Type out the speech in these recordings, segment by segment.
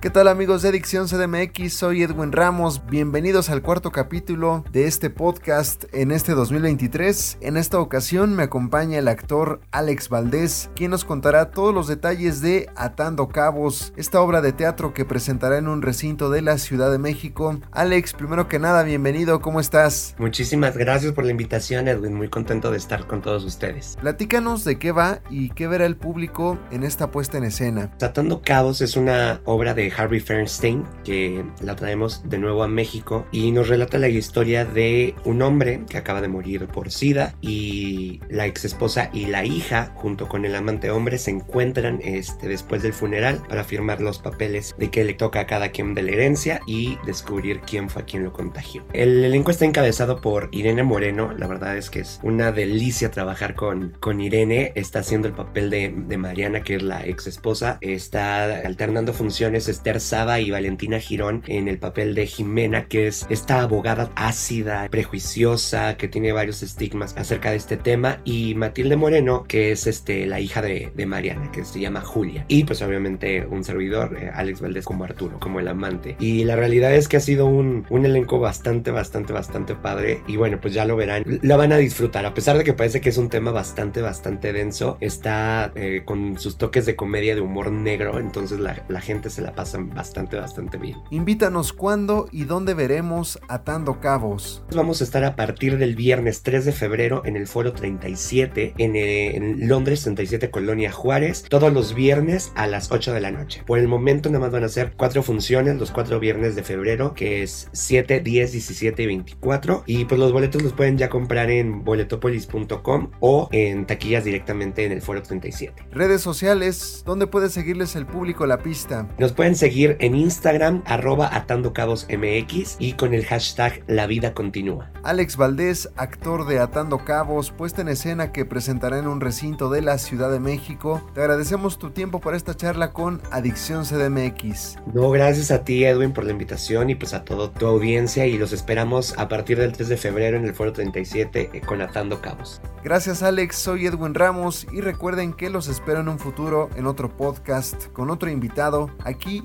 ¿Qué tal amigos de Adicción CDMX? Soy Edwin Ramos. Bienvenidos al cuarto capítulo de este podcast en este 2023. En esta ocasión me acompaña el actor Alex Valdés, quien nos contará todos los detalles de Atando Cabos, esta obra de teatro que presentará en un recinto de la Ciudad de México. Alex, primero que nada, bienvenido, ¿cómo estás? Muchísimas gracias por la invitación, Edwin. Muy contento de estar con todos ustedes. Platícanos de qué va y qué verá el público en esta puesta en escena. Atando Cabos es una obra de Harvey Fernstein, que la traemos de nuevo a México y nos relata la historia de un hombre que acaba de morir por SIDA y la ex esposa y la hija, junto con el amante hombre, se encuentran este, después del funeral para firmar los papeles de que le toca a cada quien de la herencia y descubrir quién fue quien lo contagió. El elenco está encabezado por Irene Moreno, la verdad es que es una delicia trabajar con, con Irene, está haciendo el papel de, de Mariana, que es la ex esposa, está alternando funciones Esther Saba y Valentina Girón en el papel de Jimena, que es esta abogada ácida, prejuiciosa, que tiene varios estigmas acerca de este tema, y Matilde Moreno, que es este, la hija de, Mariana, que se llama Julia. Y pues obviamente un servidor, eh, Alex Valdés como Arturo, como el amante. Y la realidad es que ha sido un, un elenco bastante, bastante, bastante padre. Y bueno, pues ya lo verán, lo van a disfrutar. A pesar de que parece que es un tema bastante, bastante denso, está eh, con sus toques de comedia, de humor negro, entonces la, la gente se la pasa bastante, bastante bien. Invítanos cuándo y dónde veremos Atando Cabos. Vamos a estar a partir del viernes 3 de febrero en el Foro 37 en, eh, en Londres 37 Colonia Juárez, todos los viernes a las 8 de la noche. Por el momento nada más van a ser cuatro funciones los cuatro viernes de febrero, que es 7, 10, 17 y 24. Y pues los boletos los pueden ya comprar en boletopolis.com o en taquillas directamente en el Foro 37. Redes sociales, ¿dónde puede seguirles el público la pista? Nos pueden seguir en Instagram, arroba atando cabos MX y con el hashtag La Vida Continúa. Alex Valdés, actor de Atando Cabos, puesta en escena que presentará en un recinto de la Ciudad de México. Te agradecemos tu tiempo para esta charla con Adicción CDMX. No, gracias a ti Edwin por la invitación y pues a toda tu audiencia y los esperamos a partir del 3 de febrero en el Foro 37 eh, con Atando Cabos. Gracias Alex, soy Edwin Ramos y recuerden que los espero en un futuro en otro podcast con otro invitado aquí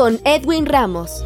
Con Edwin Ramos.